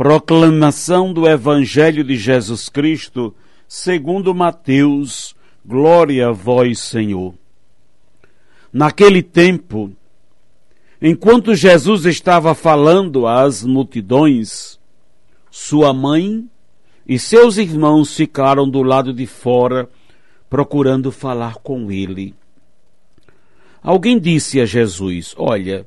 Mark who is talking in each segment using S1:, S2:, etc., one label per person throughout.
S1: Proclamação do Evangelho de Jesus Cristo, segundo Mateus, glória a vós, Senhor. Naquele tempo, enquanto Jesus estava falando às multidões, sua mãe e seus irmãos ficaram do lado de fora, procurando falar com ele. Alguém disse a Jesus: Olha,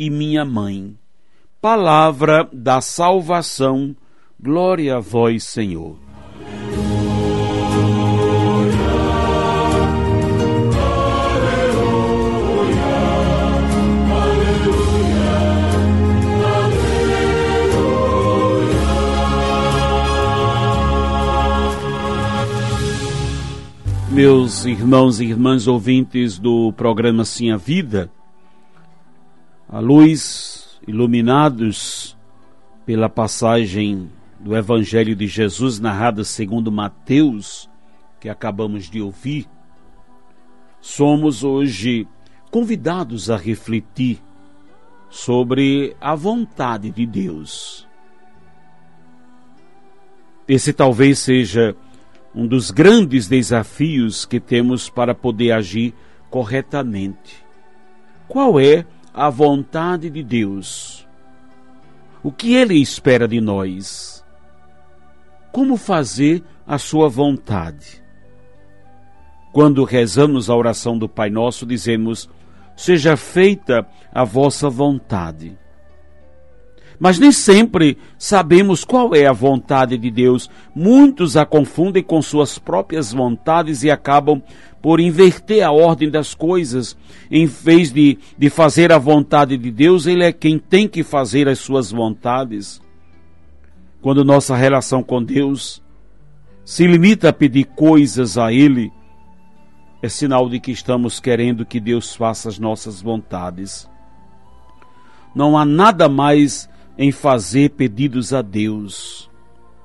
S1: e minha mãe. Palavra da salvação, glória a vós, Senhor. meus irmãos e irmãs ouvintes do programa Sim a Vida, a luz, iluminados pela passagem do Evangelho de Jesus narrada segundo Mateus, que acabamos de ouvir, somos hoje convidados a refletir sobre a vontade de Deus. Esse talvez seja um dos grandes desafios que temos para poder agir corretamente. Qual é a vontade de Deus? O que Ele espera de nós? Como fazer a Sua vontade? Quando rezamos a oração do Pai Nosso, dizemos: Seja feita a vossa vontade mas nem sempre sabemos qual é a vontade de Deus. Muitos a confundem com suas próprias vontades e acabam por inverter a ordem das coisas. Em vez de, de fazer a vontade de Deus, Ele é quem tem que fazer as suas vontades. Quando nossa relação com Deus se limita a pedir coisas a Ele, é sinal de que estamos querendo que Deus faça as nossas vontades. Não há nada mais em fazer pedidos a Deus.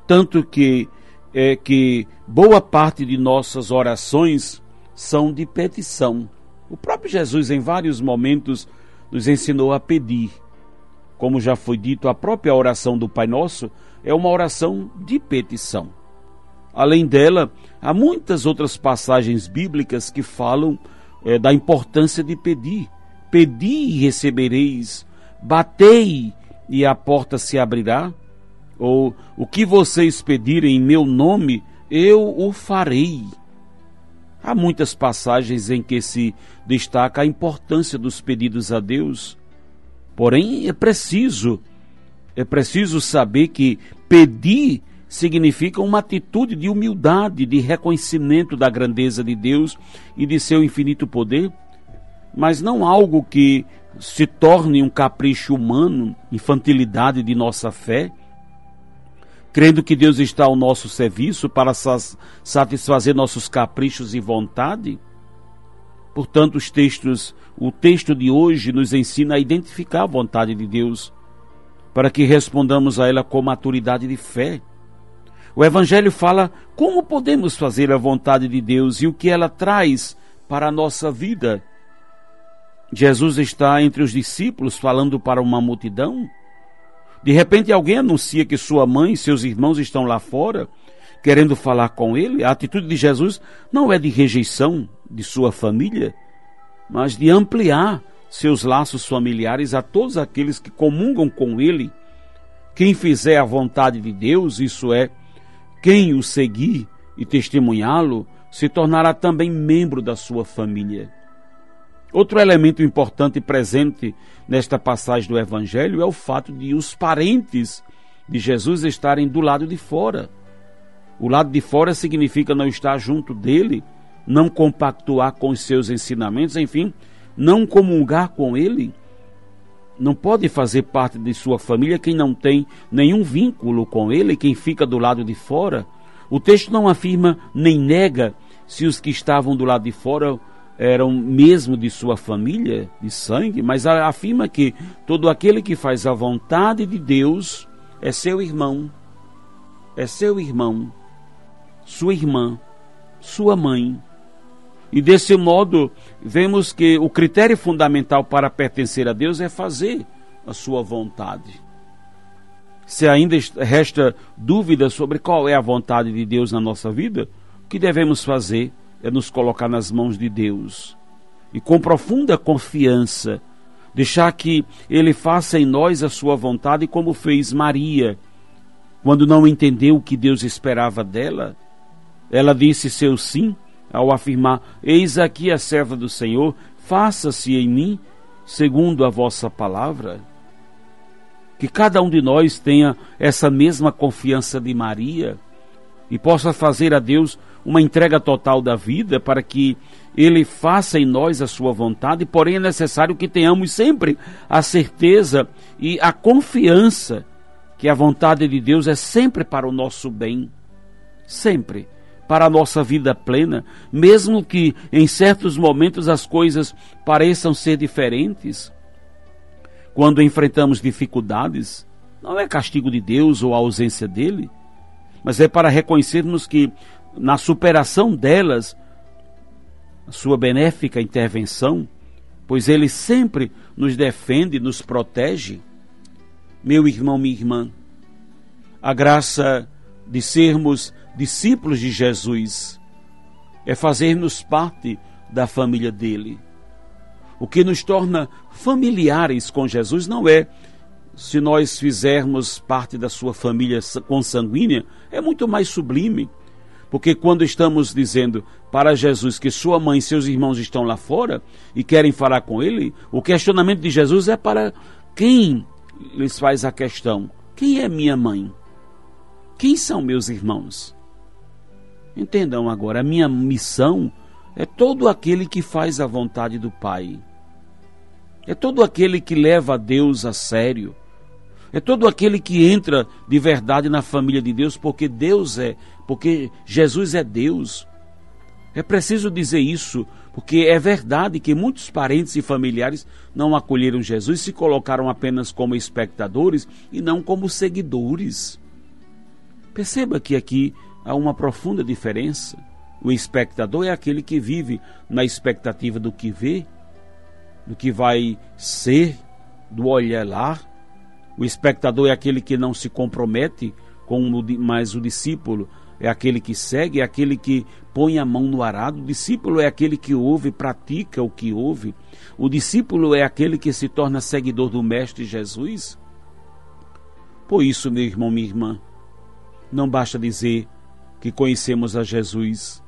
S1: Tanto que é que boa parte de nossas orações são de petição. O próprio Jesus, em vários momentos, nos ensinou a pedir. Como já foi dito, a própria oração do Pai Nosso é uma oração de petição. Além dela, há muitas outras passagens bíblicas que falam é, da importância de pedir. Pedi e recebereis, batei e a porta se abrirá? Ou o que vocês pedirem em meu nome, eu o farei. Há muitas passagens em que se destaca a importância dos pedidos a Deus. Porém, é preciso, é preciso saber que pedir significa uma atitude de humildade, de reconhecimento da grandeza de Deus e de seu infinito poder, mas não algo que se torne um capricho humano, infantilidade de nossa fé, crendo que Deus está ao nosso serviço para satisfazer nossos caprichos e vontade? Portanto, os textos, o texto de hoje nos ensina a identificar a vontade de Deus, para que respondamos a ela com maturidade de fé. O Evangelho fala como podemos fazer a vontade de Deus e o que ela traz para a nossa vida Jesus está entre os discípulos falando para uma multidão. De repente alguém anuncia que sua mãe e seus irmãos estão lá fora, querendo falar com ele. A atitude de Jesus não é de rejeição de sua família, mas de ampliar seus laços familiares a todos aqueles que comungam com ele. Quem fizer a vontade de Deus, isso é, quem o seguir, e testemunhá-lo, se tornará também membro da sua família. Outro elemento importante presente nesta passagem do Evangelho é o fato de os parentes de Jesus estarem do lado de fora. O lado de fora significa não estar junto dele, não compactuar com os seus ensinamentos, enfim, não comungar com ele. Não pode fazer parte de sua família quem não tem nenhum vínculo com ele, quem fica do lado de fora. O texto não afirma nem nega se os que estavam do lado de fora eram mesmo de sua família, de sangue, mas afirma que todo aquele que faz a vontade de Deus é seu irmão, é seu irmão, sua irmã, sua mãe. E desse modo, vemos que o critério fundamental para pertencer a Deus é fazer a sua vontade. Se ainda resta dúvida sobre qual é a vontade de Deus na nossa vida, o que devemos fazer? É nos colocar nas mãos de Deus e com profunda confiança deixar que Ele faça em nós a sua vontade, como fez Maria, quando não entendeu o que Deus esperava dela. Ela disse seu sim ao afirmar: Eis aqui a serva do Senhor, faça-se em mim segundo a vossa palavra. Que cada um de nós tenha essa mesma confiança de Maria e possa fazer a Deus uma entrega total da vida para que Ele faça em nós a sua vontade, porém é necessário que tenhamos sempre a certeza e a confiança que a vontade de Deus é sempre para o nosso bem, sempre para a nossa vida plena, mesmo que em certos momentos as coisas pareçam ser diferentes. Quando enfrentamos dificuldades, não é castigo de Deus ou ausência dele, mas é para reconhecermos que na superação delas, sua benéfica intervenção, pois ele sempre nos defende, nos protege. Meu irmão, minha irmã, a graça de sermos discípulos de Jesus é fazermos parte da família dele. O que nos torna familiares com Jesus não é se nós fizermos parte da sua família consanguínea, é muito mais sublime. Porque quando estamos dizendo para Jesus que sua mãe e seus irmãos estão lá fora e querem falar com ele, o questionamento de Jesus é para quem lhes faz a questão: quem é minha mãe? Quem são meus irmãos? Entendam agora, a minha missão é todo aquele que faz a vontade do Pai. É todo aquele que leva Deus a sério é todo aquele que entra de verdade na família de Deus, porque Deus é, porque Jesus é Deus. É preciso dizer isso, porque é verdade que muitos parentes e familiares não acolheram Jesus, se colocaram apenas como espectadores e não como seguidores. Perceba que aqui há uma profunda diferença. O espectador é aquele que vive na expectativa do que vê, do que vai ser, do olhar lá, o espectador é aquele que não se compromete com o, mas o discípulo é aquele que segue, é aquele que põe a mão no arado. O discípulo é aquele que ouve, pratica o que ouve. O discípulo é aquele que se torna seguidor do Mestre Jesus. Por isso, meu irmão, minha irmã, não basta dizer que conhecemos a Jesus,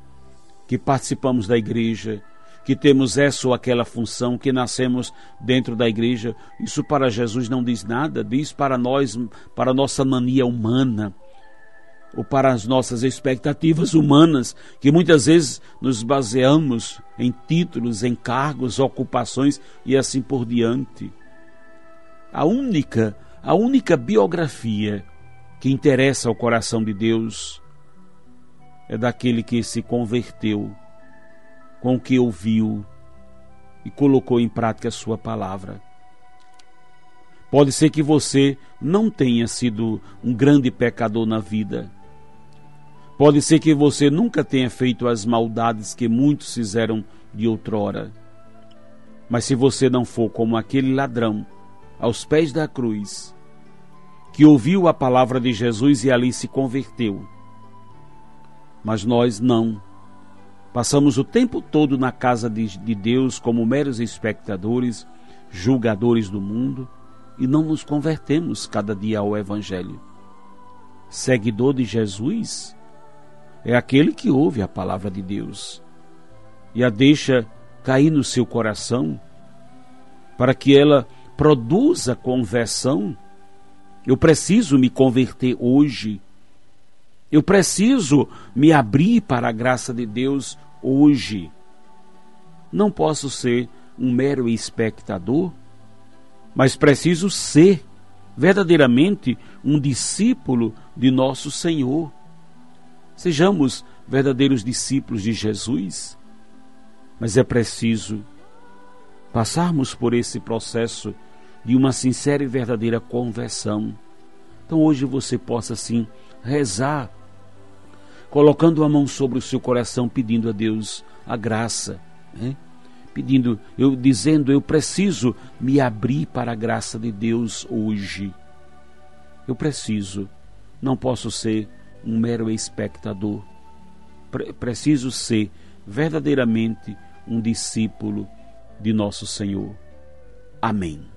S1: que participamos da igreja, que temos essa ou aquela função, que nascemos dentro da igreja. Isso para Jesus não diz nada, diz para nós, para nossa mania humana, ou para as nossas expectativas humanas, que muitas vezes nos baseamos em títulos, em cargos, ocupações e assim por diante. A única, a única biografia que interessa ao coração de Deus é daquele que se converteu com o que ouviu e colocou em prática a sua palavra. Pode ser que você não tenha sido um grande pecador na vida. Pode ser que você nunca tenha feito as maldades que muitos fizeram de outrora. Mas se você não for como aquele ladrão aos pés da cruz, que ouviu a palavra de Jesus e ali se converteu, mas nós não. Passamos o tempo todo na casa de, de Deus como meros espectadores, julgadores do mundo e não nos convertemos cada dia ao Evangelho. Seguidor de Jesus? é aquele que ouve a palavra de Deus e a deixa cair no seu coração para que ela produza conversão. Eu preciso me converter hoje. Eu preciso me abrir para a graça de Deus hoje. Não posso ser um mero espectador, mas preciso ser verdadeiramente um discípulo de nosso Senhor. Sejamos verdadeiros discípulos de Jesus, mas é preciso passarmos por esse processo de uma sincera e verdadeira conversão. Então hoje você possa sim rezar, colocando a mão sobre o seu coração, pedindo a Deus a graça, né? pedindo, eu dizendo, eu preciso me abrir para a graça de Deus hoje. Eu preciso, não posso ser um mero espectador. Pre preciso ser verdadeiramente um discípulo de nosso Senhor. Amém.